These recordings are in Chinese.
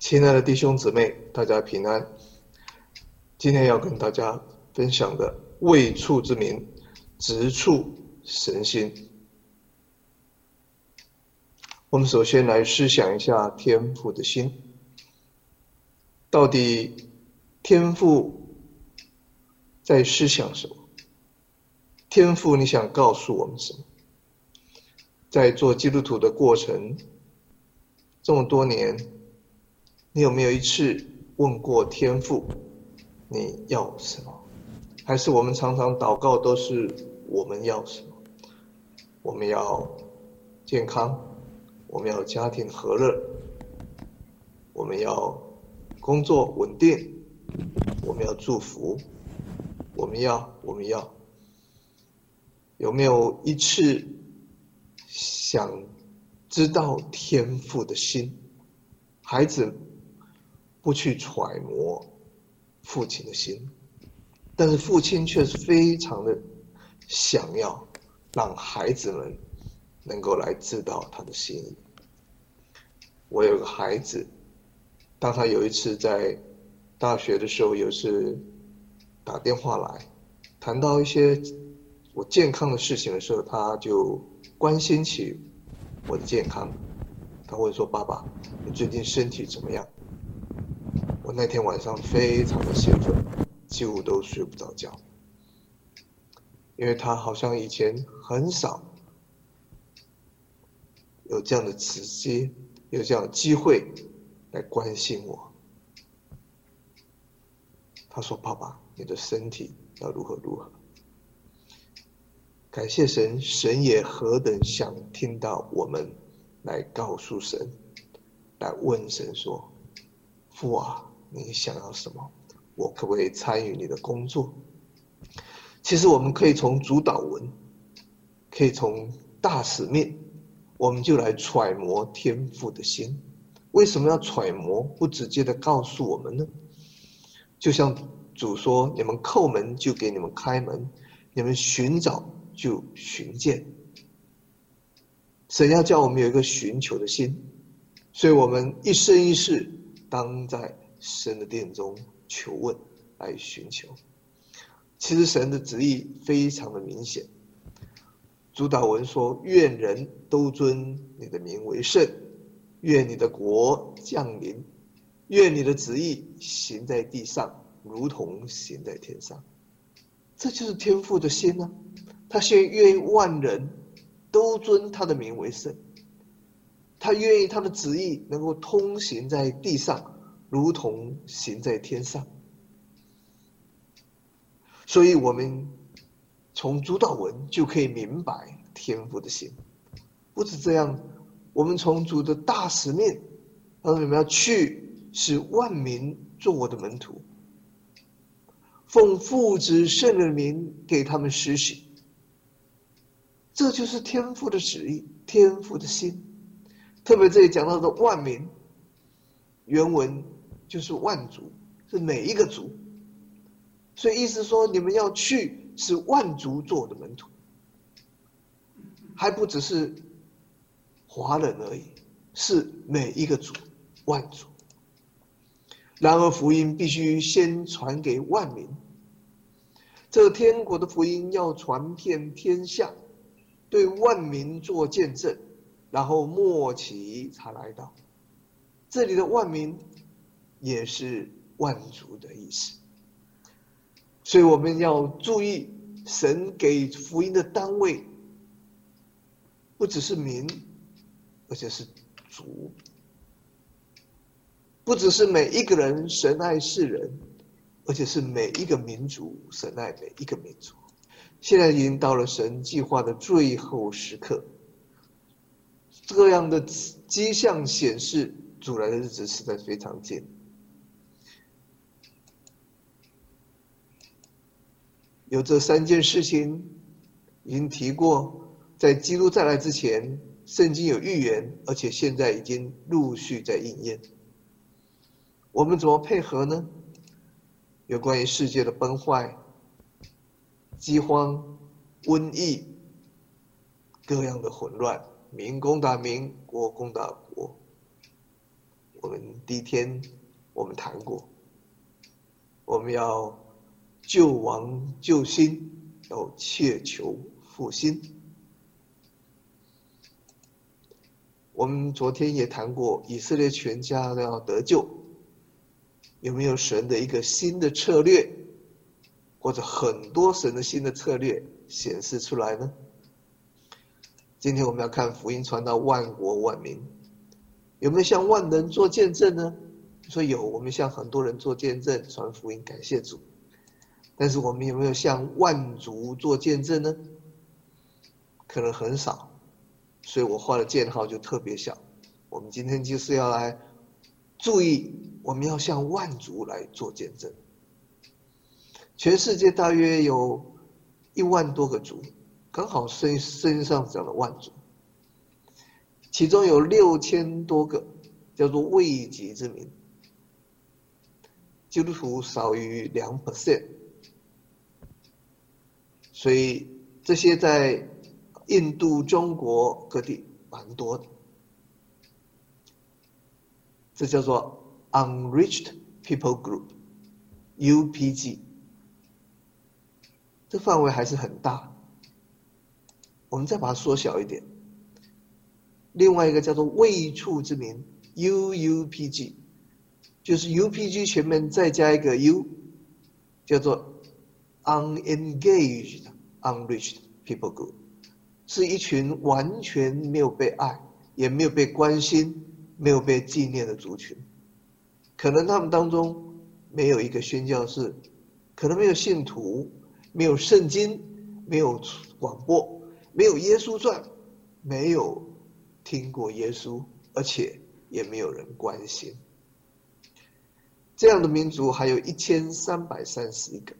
亲爱的弟兄姊妹，大家平安。今天要跟大家分享的“未触之民，直触神心”。我们首先来思想一下天父的心。到底天父在思想什么？天父，你想告诉我们什么？在做基督徒的过程这么多年，你有没有一次问过天父，你要什么？还是我们常常祷告都是我们要什么？我们要健康，我们要家庭和乐，我们要工作稳定，我们要祝福，我们要，我们要，有没有一次想知道天父的心？孩子。不去揣摩父亲的心，但是父亲却是非常的想要让孩子们能够来知道他的心意。我有个孩子，当他有一次在大学的时候，有一次打电话来，谈到一些我健康的事情的时候，他就关心起我的健康。他会说：“爸爸，你最近身体怎么样？”那天晚上非常的兴奋，几乎都睡不着觉，因为他好像以前很少有这样的直接，有这样的机会来关心我。他说：“爸爸，你的身体要如何如何？”感谢神，神也何等想听到我们来告诉神，来问神说：“父啊。”你想要什么？我可不可以参与你的工作？其实我们可以从主导文，可以从大使命，我们就来揣摩天父的心。为什么要揣摩？不直接的告诉我们呢？就像主说：“你们叩门，就给你们开门；你们寻找，就寻见。”神要叫我们有一个寻求的心，所以我们一生一世当在。神的殿中求问，来寻求。其实神的旨意非常的明显。主祷文说：“愿人都尊你的名为圣，愿你的国降临，愿你的旨意行在地上，如同行在天上。”这就是天父的心呢、他现愿万人都尊他的名为圣，他愿意他的旨意能够通行在地上。如同行在天上，所以我们从主道文就可以明白天父的心。不止这样，我们从主的大使命，他说你们要去，使万民做我的门徒，奉父子圣人的名给他们施行。这就是天父的旨意，天父的心。特别这里讲到的万民，原文。就是万族，是每一个族，所以意思说，你们要去，是万族做的门徒，还不只是华人而已，是每一个族，万族。然而福音必须先传给万民，这天国的福音要传遍天下，对万民做见证，然后末期才来到。这里的万民。也是万族的意思，所以我们要注意，神给福音的单位不只是民，而且是族，不只是每一个人神爱世人，而且是每一个民族神爱每一个民族。现在已经到了神计划的最后时刻，这样的迹象显示，主来的日子实在非常近。有这三件事情，已经提过，在基督再来之前，圣经有预言，而且现在已经陆续在应验。我们怎么配合呢？有关于世界的崩坏、饥荒、瘟疫、各样的混乱，民攻打民，国攻打国。我们第一天我们谈过，我们要救亡救兴，要切求复兴。我们昨天也谈过，以色列全家都要得救，有没有神的一个新的策略，或者很多神的新的策略显示出来呢？今天我们要看福音传到万国万民，有没有向万人做见证呢？说有，我们向很多人做见证，传福音，感谢主。但是我们有没有向万族做见证呢？可能很少。所以我画的箭号就特别小。我们今天就是要来注意，我们要向万族来做见证。全世界大约有一万多个族，刚好身身上讲的万族，其中有六千多个叫做未及之民，基督徒少于两 percent，所以这些在。印度、中国各地蛮多的，这叫做 Unreached People Group（UPG）。这范围还是很大，我们再把它缩小一点。另外一个叫做未触之民 （UUPG），就是 UPG 前面再加一个 U，叫做 Unengaged Unreached People Group。是一群完全没有被爱，也没有被关心、没有被纪念的族群。可能他们当中没有一个宣教士，可能没有信徒，没有圣经，没有广播，没有耶稣传，没有听过耶稣，而且也没有人关心。这样的民族还有一千三百三十一个。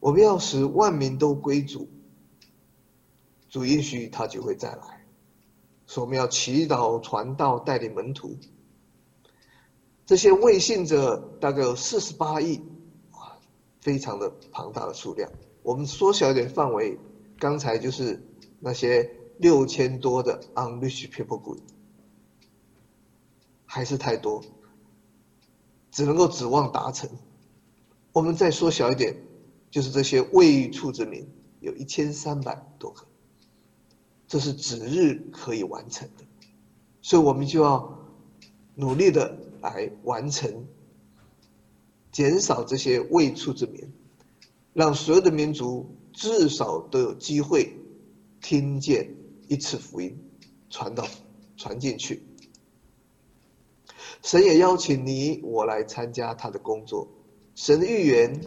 我们要使万民都归主。主应许他就会再来，所以我们要祈祷、传道、带领门徒。这些未信者大概有四十八亿，哇，非常的庞大的数量。我们缩小一点范围，刚才就是那些六千多的 unreached people group，还是太多，只能够指望达成。我们再缩小一点，就是这些未触之民，有一千三百多个。这是指日可以完成的，所以我们就要努力的来完成，减少这些未触之民，让所有的民族至少都有机会听见一次福音，传到传进去。神也邀请你我来参加他的工作，神的预言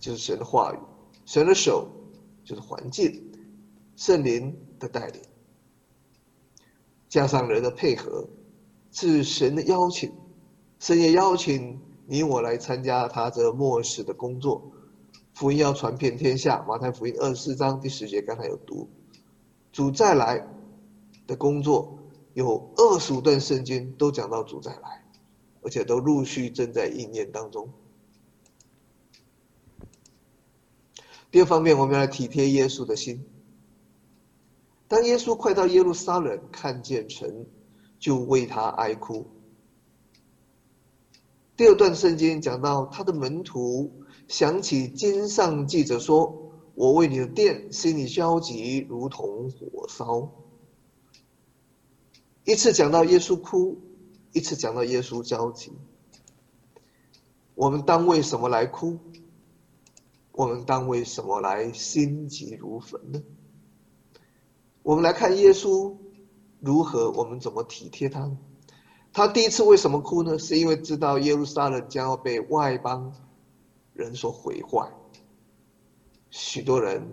就是神的话语，神的手就是环境，圣灵。的带领，加上人的配合，是神的邀请。神也邀请你我来参加他这末世的工作。福音要传遍天下。马太福音二十四章第十节刚才有读，主再来的工作有二十五段圣经都讲到主再来，而且都陆续正在应验当中。第二方面，我们要来体贴耶稣的心。当耶稣快到耶路撒冷，看见城，就为他哀哭。第二段圣经讲到他的门徒想起经上记者说：“我为你的殿心里焦急，如同火烧。”一次讲到耶稣哭，一次讲到耶稣焦急。我们当为什么来哭？我们当为什么来心急如焚呢？我们来看耶稣如何，我们怎么体贴他？他第一次为什么哭呢？是因为知道耶路撒冷将要被外邦人所毁坏，许多人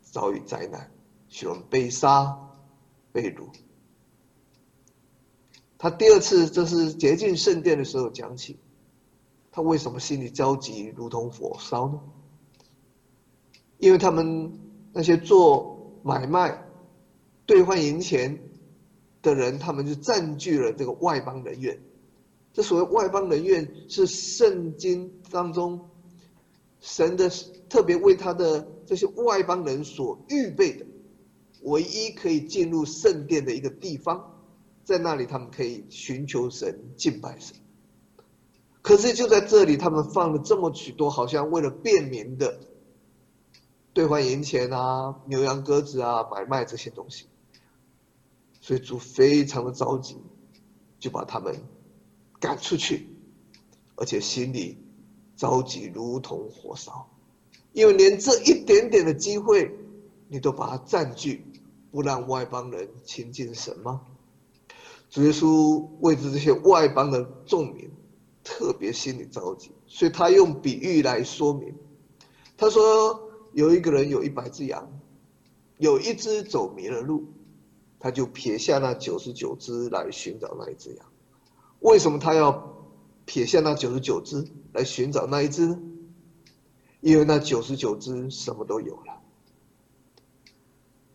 遭遇灾难，许多人被杀、被掳。他第二次，这是洁净圣殿的时候讲起，他为什么心里焦急，如同火烧呢？因为他们那些做买卖。兑换银钱的人，他们就占据了这个外邦人院。这所谓外邦人院，是圣经当中神的特别为他的这些外邦人所预备的，唯一可以进入圣殿的一个地方。在那里他们可以寻求神、敬拜神。可是就在这里，他们放了这么许多，好像为了便民的兑换银钱啊、牛羊鸽子啊、买卖这些东西，所以主非常的着急，就把他们赶出去，而且心里着急如同火烧，因为连这一点点的机会，你都把它占据，不让外邦人亲近神吗？主耶稣为着这些外邦的众民，特别心里着急，所以他用比喻来说明。他说：“有一个人有一百只羊，有一只走迷了路，他就撇下那九十九只来寻找那一只羊。为什么他要撇下那九十九只来寻找那一只呢？因为那九十九只什么都有了，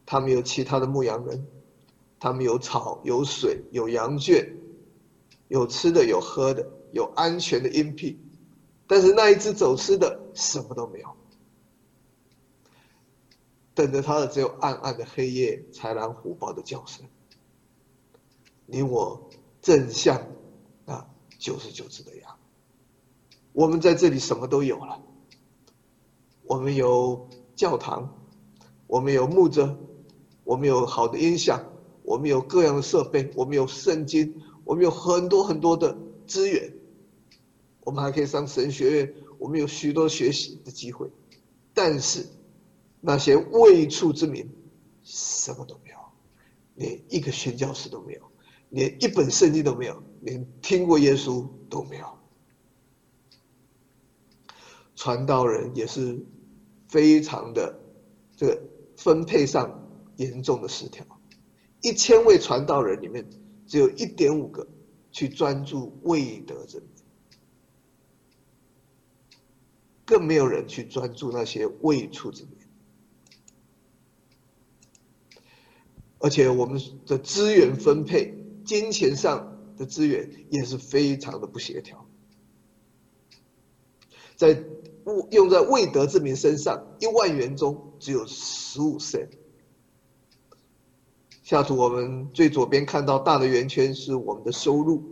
他们有其他的牧羊人。”他们有草，有水，有羊圈，有吃的，有喝的，有安全的荫庇。但是那一只走失的什么都没有，等着他的只有暗暗的黑夜、豺狼虎豹的叫声。你我正像那九十九只的羊，我们在这里什么都有了。我们有教堂，我们有牧者，我们有好的音响。我们有各样的设备，我们有圣经，我们有很多很多的资源，我们还可以上神学院，我们有许多学习的机会。但是那些未处之民，什么都没有，连一个宣教士都没有，连一本圣经都没有，连听过耶稣都没有。传道人也是非常的这个分配上严重的失调。一千位传道人里面，只有一点五个去专注未得之民，更没有人去专注那些未处之民。而且我们的资源分配、金钱上的资源也是非常的不协调，在用在未得之民身上，一万元中只有十五 cent。下图我们最左边看到大的圆圈是我们的收入，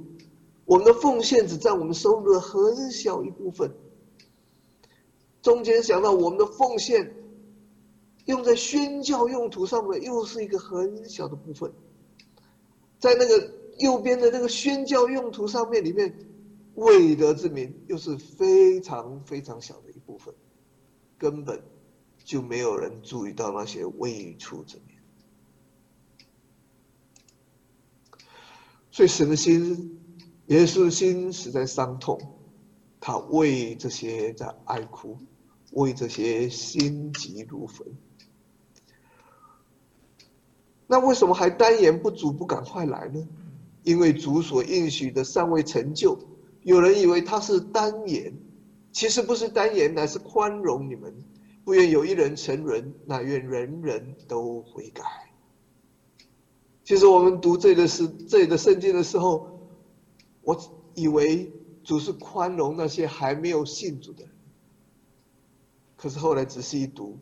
我们的奉献只占我们收入的很小一部分。中间想到我们的奉献用在宣教用途上面，又是一个很小的部分。在那个右边的那个宣教用途上面里面，未得之民又是非常非常小的一部分，根本就没有人注意到那些未出之民。所以神的心，耶稣的心实在伤痛，他为这些在哀哭，为这些心急如焚。那为什么还单言不足，不赶快来呢？因为主所应许的尚未成就。有人以为他是单言，其实不是单言，乃是宽容你们，不愿有一人沉沦，乃愿人人都悔改。其实我们读这里的诗，这里的圣经的时候，我以为主是宽容那些还没有信主的人。可是后来仔细一读，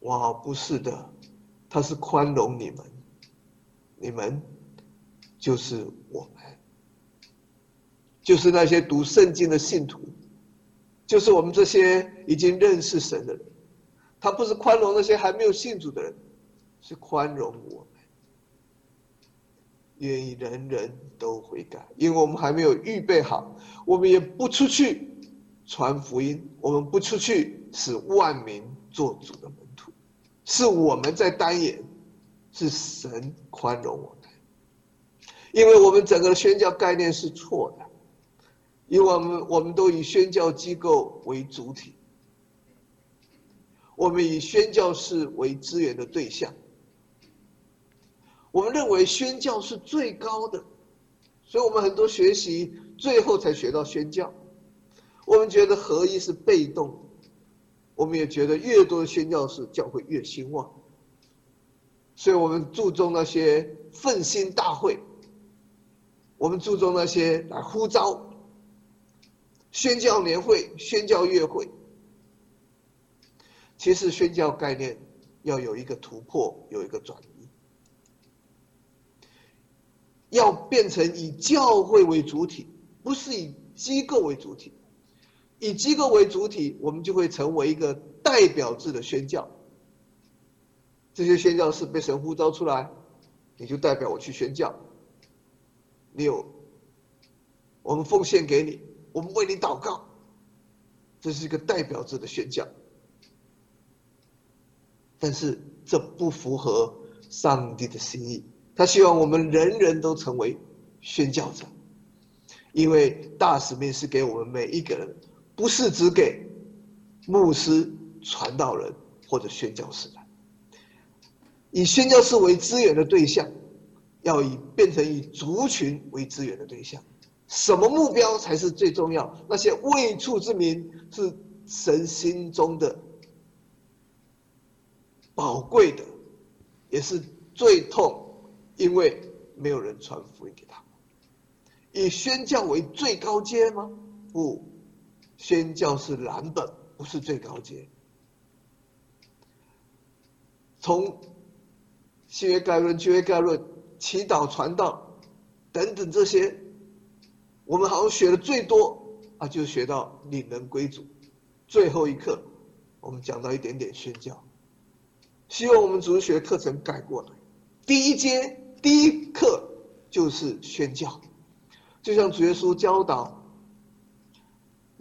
哇，不是的，他是宽容你们，你们就是我们，就是那些读圣经的信徒，就是我们这些已经认识神的人。他不是宽容那些还没有信主的人。是宽容我们，愿意人人都悔改，因为我们还没有预备好，我们也不出去传福音，我们不出去使万民做主的，是我们在耽延，是神宽容我们，因为我们整个宣教概念是错的，因为我们我们都以宣教机构为主体，我们以宣教士为资源的对象。我们认为宣教是最高的，所以我们很多学习最后才学到宣教。我们觉得合一是被动，我们也觉得越多的宣教士，教会越兴旺。所以我们注重那些奋兴大会，我们注重那些来呼召宣教年会、宣教月会。其实宣教概念要有一个突破，有一个转移。要变成以教会为主体，不是以机构为主体。以机构为主体，我们就会成为一个代表制的宣教。这些宣教士被神呼召出来，你就代表我去宣教。你有，我们奉献给你，我们为你祷告。这是一个代表制的宣教，但是这不符合上帝的心意。他希望我们人人都成为宣教者，因为大使命是给我们每一个人，不是只给牧师、传道人或者宣教士的。以宣教士为资源的对象，要以变成以族群为资源的对象。什么目标才是最重要？那些未出之民是神心中的宝贵的，也是最痛，因为没有人传福音给他们。以宣教为最高阶吗？不，宣教是蓝本，不是最高阶。从新约概论、旧约概论、祈祷、传道等等这些。我们好像学的最多啊，就学到领人归主。最后一课，我们讲到一点点宣教。希望我们主日学课程改过来，第一阶第一课就是宣教，就像主耶稣教导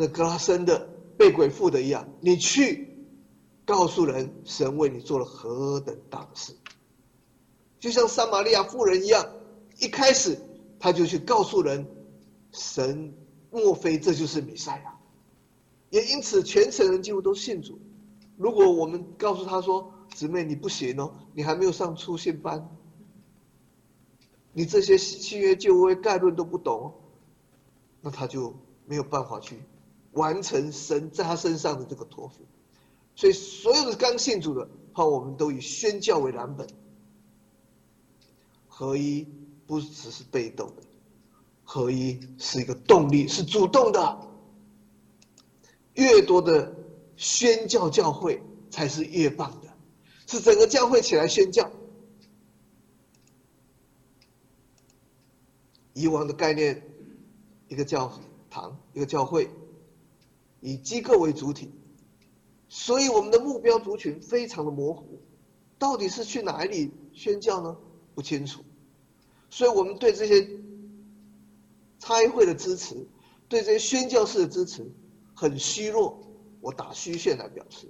格拉森的被鬼附的一样，你去告诉人，神为你做了何等大的事。就像撒玛利亚妇人一样，一开始他就去告诉人。神，莫非这就是弥赛亚？也因此，全城人几乎都信主。如果我们告诉他说：“姊妹，你不行哦，你还没有上初信班，你这些新约旧约概论都不懂，那他就没有办法去完成神在他身上的这个托付。所以，所有的刚信主的，好，我们都以宣教为蓝本，合一不只是被动的。合一是一个动力，是主动的。越多的宣教教会才是越棒的，是整个教会起来宣教。以往的概念，一个教堂，一个教会，以机构为主体，所以我们的目标族群非常的模糊，到底是去哪里宣教呢？不清楚，所以我们对这些。差会的支持，对这些宣教士的支持很虚弱，我打虚线来表示。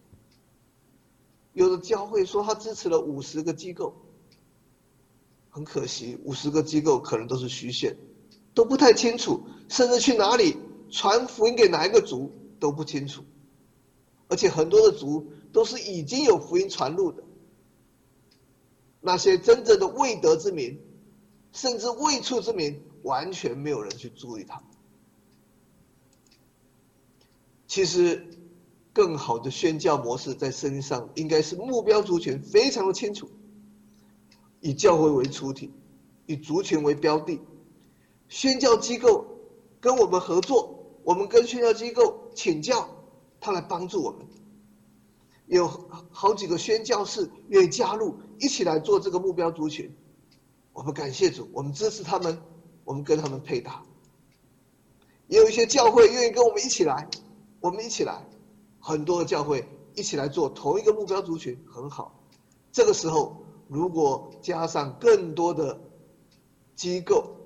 有的教会说他支持了五十个机构，很可惜，五十个机构可能都是虚线，都不太清楚，甚至去哪里传福音给哪一个族都不清楚，而且很多的族都是已经有福音传入的，那些真正的未得之民，甚至未出之民。完全没有人去注意他。其实，更好的宣教模式在身上应该是目标族群非常的清楚，以教会为主体，以族群为标的，宣教机构跟我们合作，我们跟宣教机构请教，他来帮助我们。有好几个宣教士愿意加入，一起来做这个目标族群。我们感谢主，我们支持他们。我们跟他们配搭，也有一些教会愿意跟我们一起来，我们一起来，很多的教会一起来做同一个目标族群，很好。这个时候，如果加上更多的机构，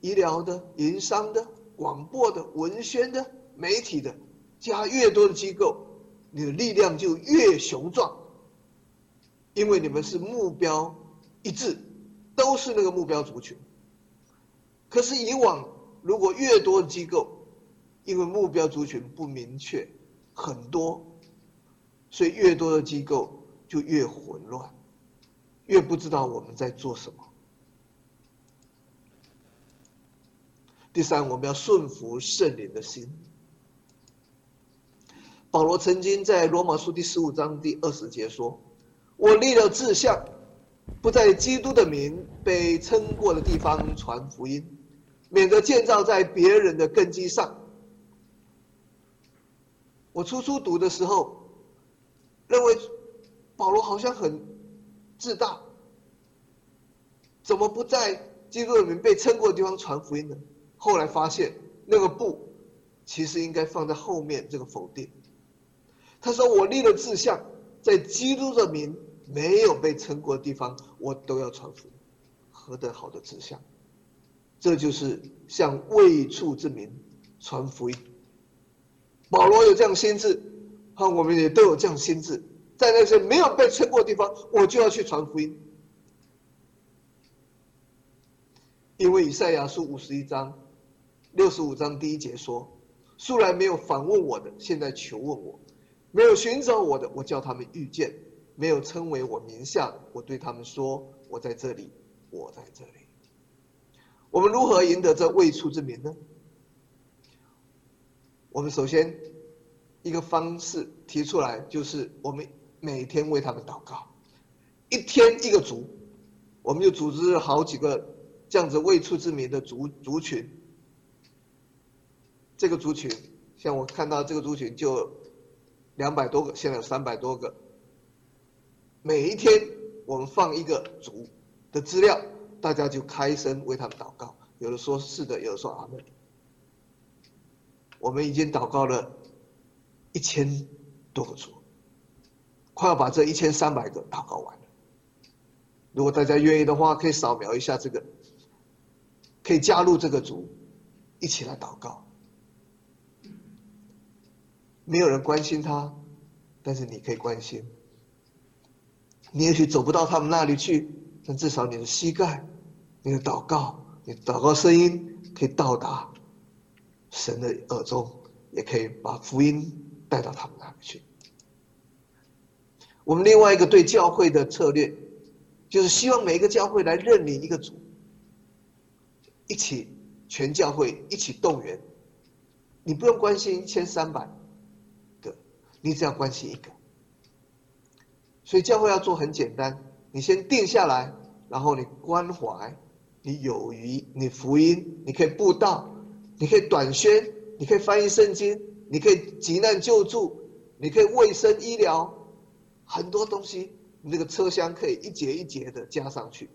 医疗的、营商的、广播的、文宣的、媒体的，加越多的机构，你的力量就越雄壮，因为你们是目标一致。都是那个目标族群，可是以往如果越多的机构，因为目标族群不明确，很多，所以越多的机构就越混乱，越不知道我们在做什么。第三，我们要顺服圣灵的心。保罗曾经在罗马书第十五章第二十节说：“我立了志向。”不在基督的名被称过的地方传福音，免得建造在别人的根基上。我初初读的时候，认为保罗好像很自大，怎么不在基督的名被称过的地方传福音呢？后来发现那个不，其实应该放在后面这个否定。他说：“我立了志向，在基督的名没有被称过的地方，我都要传福音。何等好的志向！这就是向未处之民传福音。保罗有这样心智，和我们也都有这样心智，在那些没有被称过的地方，我就要去传福音。因为以赛亚书五十一章六十五章第一节说：素来没有访问我的，现在求问我。”没有寻找我的，我叫他们遇见；没有称为我名下的，我对他们说：“我在这里，我在这里。”我们如何赢得这未出之名呢？我们首先一个方式提出来，就是我们每天为他们祷告，一天一个族，我们就组织好几个这样子未出之名的族族群。这个族群，像我看到这个族群就。两百多个，现在有三百多个。每一天我们放一个组的资料，大家就开声为他们祷告。有的说是的，有的说阿门。我们已经祷告了一千多个组，快要把这一千三百个祷告完了。如果大家愿意的话，可以扫描一下这个，可以加入这个组，一起来祷告。没有人关心他，但是你可以关心。你也许走不到他们那里去，但至少你的膝盖、你的祷告、你祷告声音可以到达神的耳中，也可以把福音带到他们那里去。我们另外一个对教会的策略，就是希望每一个教会来认领一个主，一起全教会一起动员。你不用关心一千三百。你只要关心一个，所以教会要做很简单，你先定下来，然后你关怀，你有余，你福音，你可以布道，你可以短宣，你可以翻译圣经，你可以急难救助，你可以卫生医疗，很多东西，你这个车厢可以一节一节的加上去。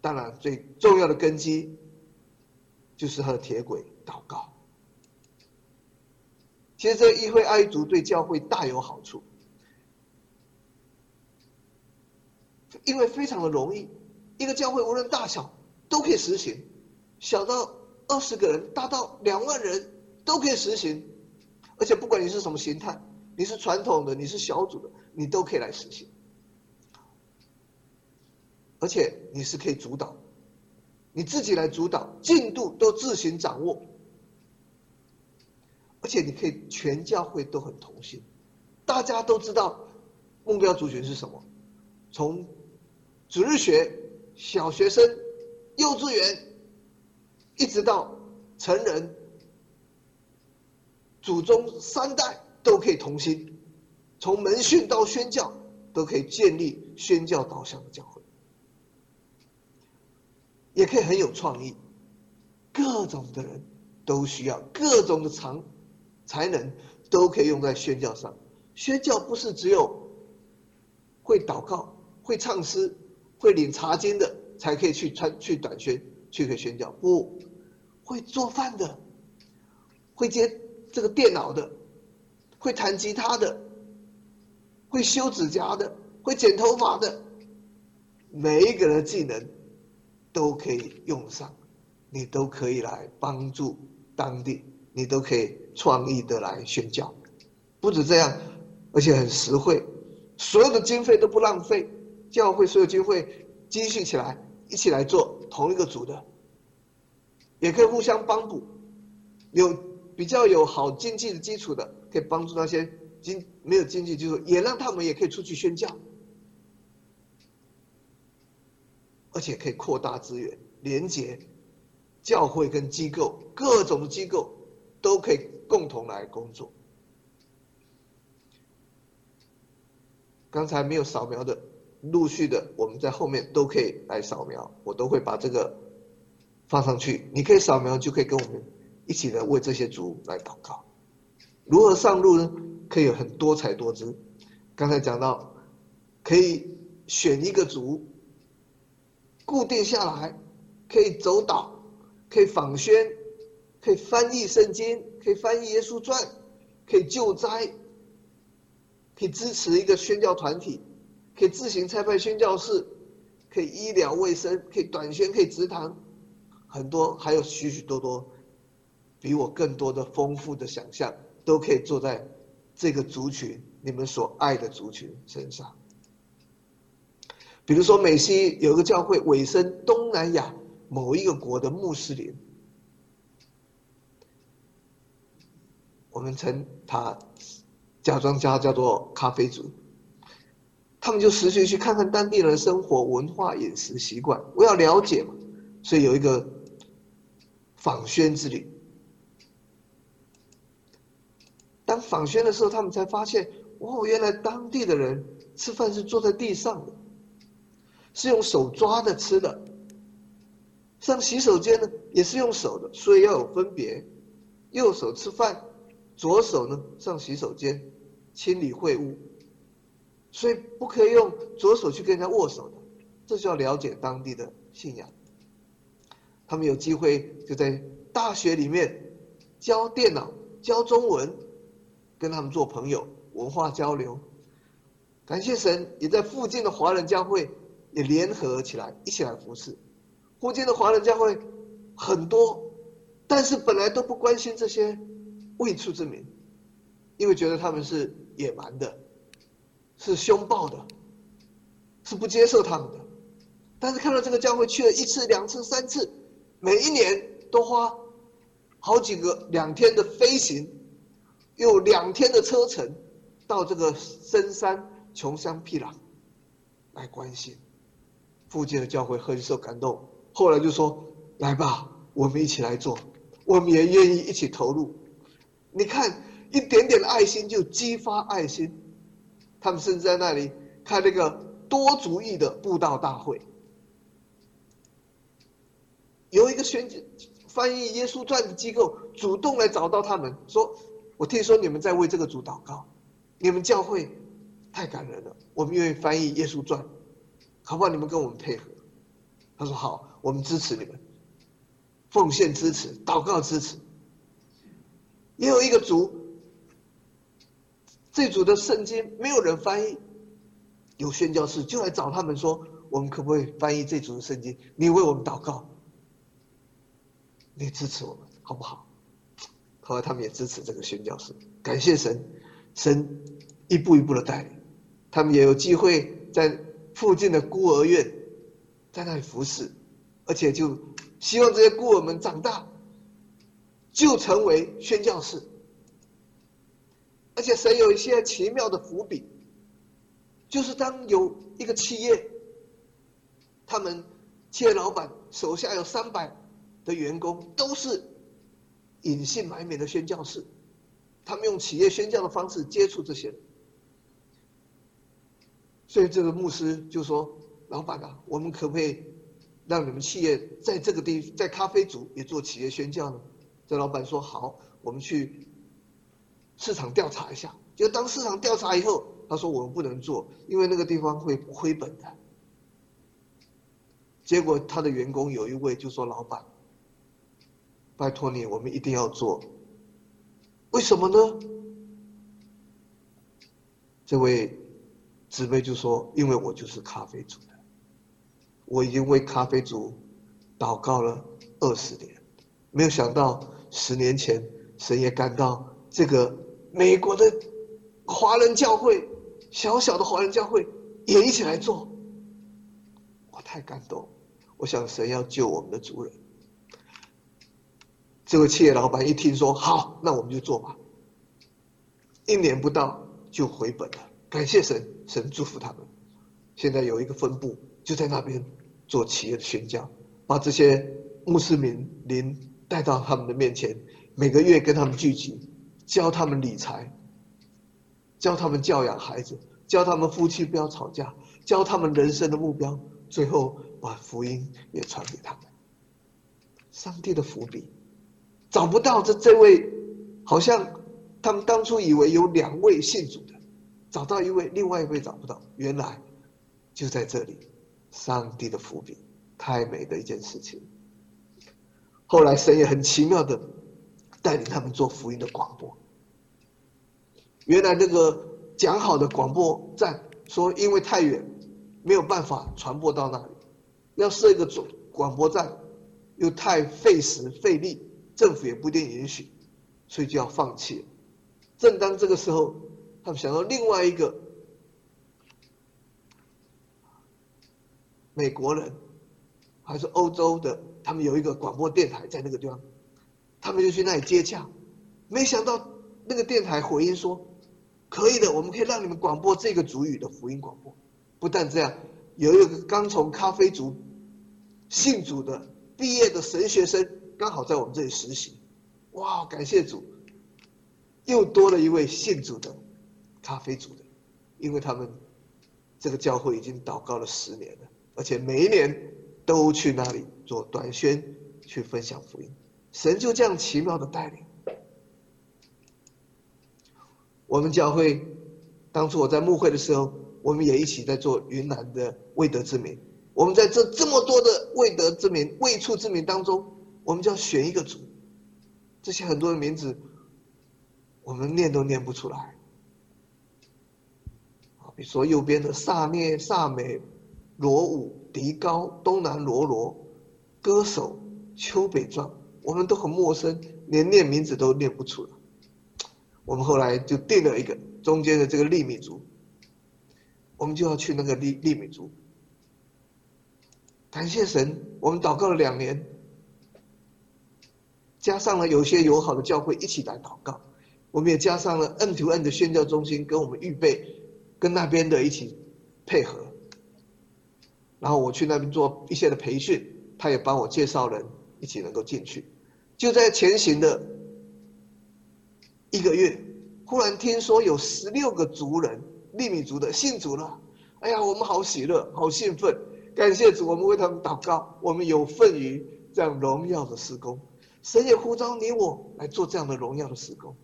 当然，最重要的根基就是和铁轨祷告。其实这议会爱族对教会大有好处，因为非常的容易，一个教会无论大小都可以实行，小到二十个人，大到两万人都可以实行，而且不管你是什么形态，你是传统的，你是小组的，你都可以来实行，而且你是可以主导，你自己来主导，进度都自行掌握。而且你可以全教会都很同心，大家都知道目标族群是什么，从主日学、小学生、幼稚园，一直到成人，祖宗三代都可以同心，从门训到宣教都可以建立宣教导向的教会，也可以很有创意，各种的人都需要各种的长。才能都可以用在宣教上。宣教不是只有会祷告、会唱诗、会领查经的才可以去传、去短宣、去可以宣教。不会做饭的、会接这个电脑的、会弹吉他的、会修指甲的、会剪头发的，每一个人的技能都可以用上，你都可以来帮助当地。你都可以创意的来宣教，不止这样，而且很实惠，所有的经费都不浪费，教会所有经费积蓄起来，一起来做同一个组的，也可以互相帮补，有比较有好经济的基础的，可以帮助那些经没有经济基础，也让他们也可以出去宣教，而且可以扩大资源，连接教会跟机构，各种的机构。都可以共同来工作。刚才没有扫描的，陆续的，我们在后面都可以来扫描，我都会把这个放上去。你可以扫描，就可以跟我们一起来为这些族来祷告。如何上路呢？可以很多彩多姿。刚才讲到，可以选一个族，固定下来，可以走岛，可以访宣，可以翻译圣经，可以翻译耶稣传，可以救灾，可以支持一个宣教团体，可以自行差派宣教士，可以医疗卫生，可以短宣，可以直堂，很多还有许许多多，比我更多的丰富的想象，都可以做在这个族群，你们所爱的族群身上。比如说，美西有一个教会委身东南亚某一个国的穆斯林，我们称他假装叫他叫做咖啡族，他们就实际去看看当地人的生活、文化、饮食习惯，我要了解嘛，所以有一个访宣之旅。当访宣的时候，他们才发现，哦，原来当地的人吃饭是坐在地上的。是用手抓着吃的，上洗手间呢也是用手的，所以要有分别。右手吃饭，左手呢上洗手间清理秽物，所以不可以用左手去跟人家握手的。这就要了解当地的信仰。他们有机会就在大学里面教电脑、教中文，跟他们做朋友，文化交流。感谢神，也在附近的华人教会。也联合起来，一起来服侍。附近的华人教会很多，但是本来都不关心这些未出之民，因为觉得他们是野蛮的，是凶暴的，是不接受他们的。但是看到这个教会去了一次、两次、三次，每一年都花好几个两天的飞行，又两天的车程，到这个深山穷乡僻壤来关心。附近的教会很受感动，后来就说：“来吧，我们一起来做，我们也愿意一起投入。”你看，一点点的爱心就激发爱心。他们甚至在那里开那个多族裔的布道大会，有一个宣翻译耶稣传的机构主动来找到他们，说：“我听说你们在为这个主祷告，你们教会太感人了，我们愿意翻译耶稣传。”好不好？你们跟我们配合。他说：“好，我们支持你们，奉献支持，祷告支持。”也有一个族，这组的圣经没有人翻译，有宣教士就来找他们说：“我们可不可以翻译这组的圣经？你为我们祷告，你支持我们，好不好？”后来他们也支持这个宣教士，感谢神，神一步一步的带领，他们也有机会在。附近的孤儿院，在那里服侍，而且就希望这些孤儿们长大，就成为宣教士。而且神有一些奇妙的伏笔，就是当有一个企业，他们企业老板手下有三百的员工，都是隐姓埋名的宣教士，他们用企业宣教的方式接触这些人。所以这个牧师就说：“老板啊，我们可不可以让你们企业在这个地，在咖啡组也做企业宣教呢？”这老板说：“好，我们去市场调查一下。”就当市场调查以后，他说：“我们不能做，因为那个地方会亏本的。”结果他的员工有一位就说：“老板，拜托你，我们一定要做。为什么呢？”这位。姊妹就说：“因为我就是咖啡族的，我已经为咖啡族祷告了二十年，没有想到十年前神也感到这个美国的华人教会，小小的华人教会也一起来做，我太感动。我想神要救我们的族人。这个企业老板一听说好，那我们就做吧。一年不到就回本了。”感谢神，神祝福他们。现在有一个分部，就在那边做企业的宣教，把这些穆斯林灵带到他们的面前，每个月跟他们聚集，教他们理财，教他们教养孩子，教他们夫妻不要吵架，教他们人生的目标，最后把福音也传给他们。上帝的伏笔，找不到这这位，好像他们当初以为有两位信主的。找到一位，另外一位找不到，原来就在这里，上帝的伏笔，太美的一件事情。后来神也很奇妙的带领他们做福音的广播。原来那个讲好的广播站说，因为太远，没有办法传播到那里，要设一个总广播站，又太费时费力，政府也不一定允许，所以就要放弃。正当这个时候，他们想到另外一个美国人，还是欧洲的，他们有一个广播电台在那个地方，他们就去那里接洽，没想到那个电台回应说。可以的，我们可以让你们广播这个族语的福音广播。不但这样，有一个刚从咖啡族信主的毕业的神学生，刚好在我们这里实习。哇，感谢主，又多了一位信主的咖啡族的，因为他们这个教会已经祷告了十年了，而且每一年都去那里做短宣，去分享福音。神就这样奇妙的带领。我们教会当初我在牧会的时候，我们也一起在做云南的未得之名。我们在这这么多的未得之名、未出之名当中，我们就要选一个族。这些很多的名字，我们念都念不出来。啊，比如说右边的萨聂、萨美、罗武、迪高、东南罗罗、歌手、邱北壮，我们都很陌生，连念名字都念不出来。我们后来就定了一个中间的这个利米族，我们就要去那个利利米族。感谢神，我们祷告了两年，加上了有些友好的教会一起来祷告，我们也加上了 N to N 的宣教中心跟我们预备，跟那边的一起配合。然后我去那边做一些的培训，他也帮我介绍人一起能够进去，就在前行的。一个月，忽然听说有十六个族人，利米族的信主了。哎呀，我们好喜乐，好兴奋，感谢主，我们为他们祷告，我们有份于这样荣耀的施工。神也呼召你我来做这样的荣耀的施工。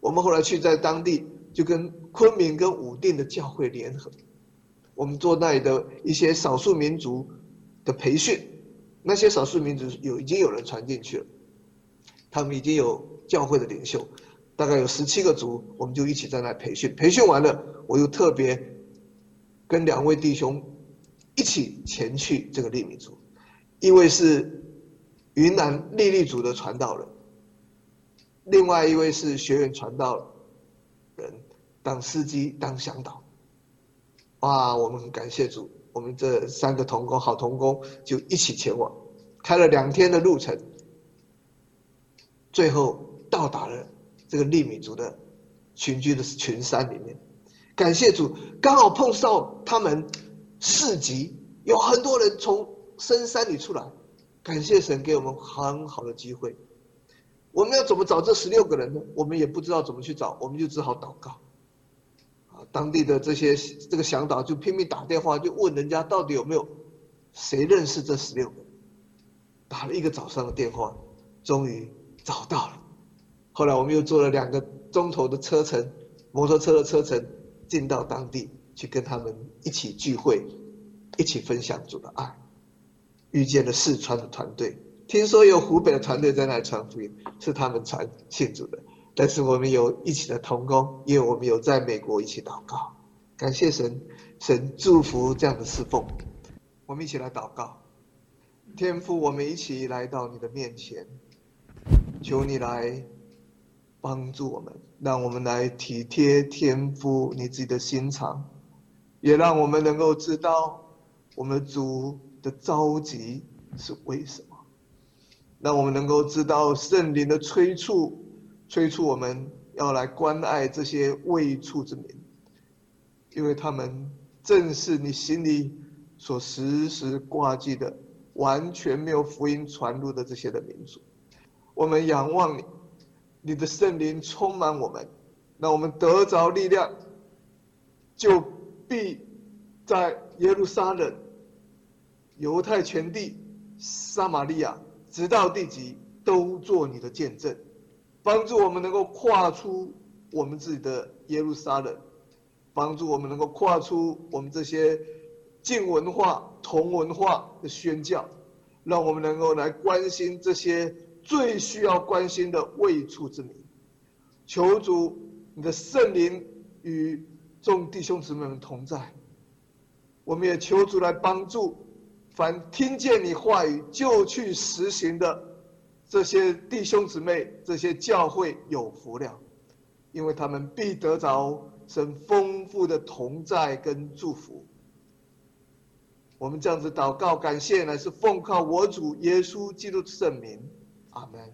我们后来去在当地，就跟昆明跟武定的教会联合，我们做那里的一些少数民族的培训。那些少数民族有已经有人传进去了，他们已经有教会的领袖。大概有十七个族，我们就一起在那培训。培训完了，我又特别跟两位弟兄一起前去这个利民族，一位是云南利利族的传道人，另外一位是学院传道人，当司机当向导。哇，我们很感谢主，我们这三个同工好同工就一起前往，开了两天的路程，最后到达了。这个利米族的群居的群山里面，感谢主，刚好碰上他们市集，有很多人从深山里出来，感谢神给我们很好的机会。我们要怎么找这十六个人呢？我们也不知道怎么去找，我们就只好祷告。当地的这些这个向导就拼命打电话，就问人家到底有没有谁认识这十六个，打了一个早上的电话，终于找到了。后来我们又坐了两个钟头的车程，摩托车的车程，进到当地去跟他们一起聚会，一起分享主的爱。遇见了四川的团队，听说有湖北的团队在那里传福音，是他们传信主的。但是我们有一起的同工，因为我们有在美国一起祷告，感谢神，神祝福这样的侍奉。我们一起来祷告，天父，我们一起来到你的面前，求你来。帮助我们，让我们来体贴天父你自己的心肠，也让我们能够知道我们主的召集是为什么，让我们能够知道圣灵的催促，催促我们要来关爱这些未出之民，因为他们正是你心里所时时挂记的，完全没有福音传入的这些的民族，我们仰望你。你的圣灵充满我们，让我们得着力量，就必在耶路撒冷、犹太全地、撒玛利亚，直到地极，都做你的见证，帮助我们能够跨出我们自己的耶路撒冷，帮助我们能够跨出我们这些近文化、同文化的宣教，让我们能够来关心这些最需要关心的未处之民。求主，你的圣灵与众弟兄姊妹们同在。我们也求主来帮助，凡听见你话语就去实行的这些弟兄姊妹、这些教会有福了，因为他们必得着神丰富的同在跟祝福。我们这样子祷告，感谢，呢是奉靠我主耶稣基督圣名，阿门。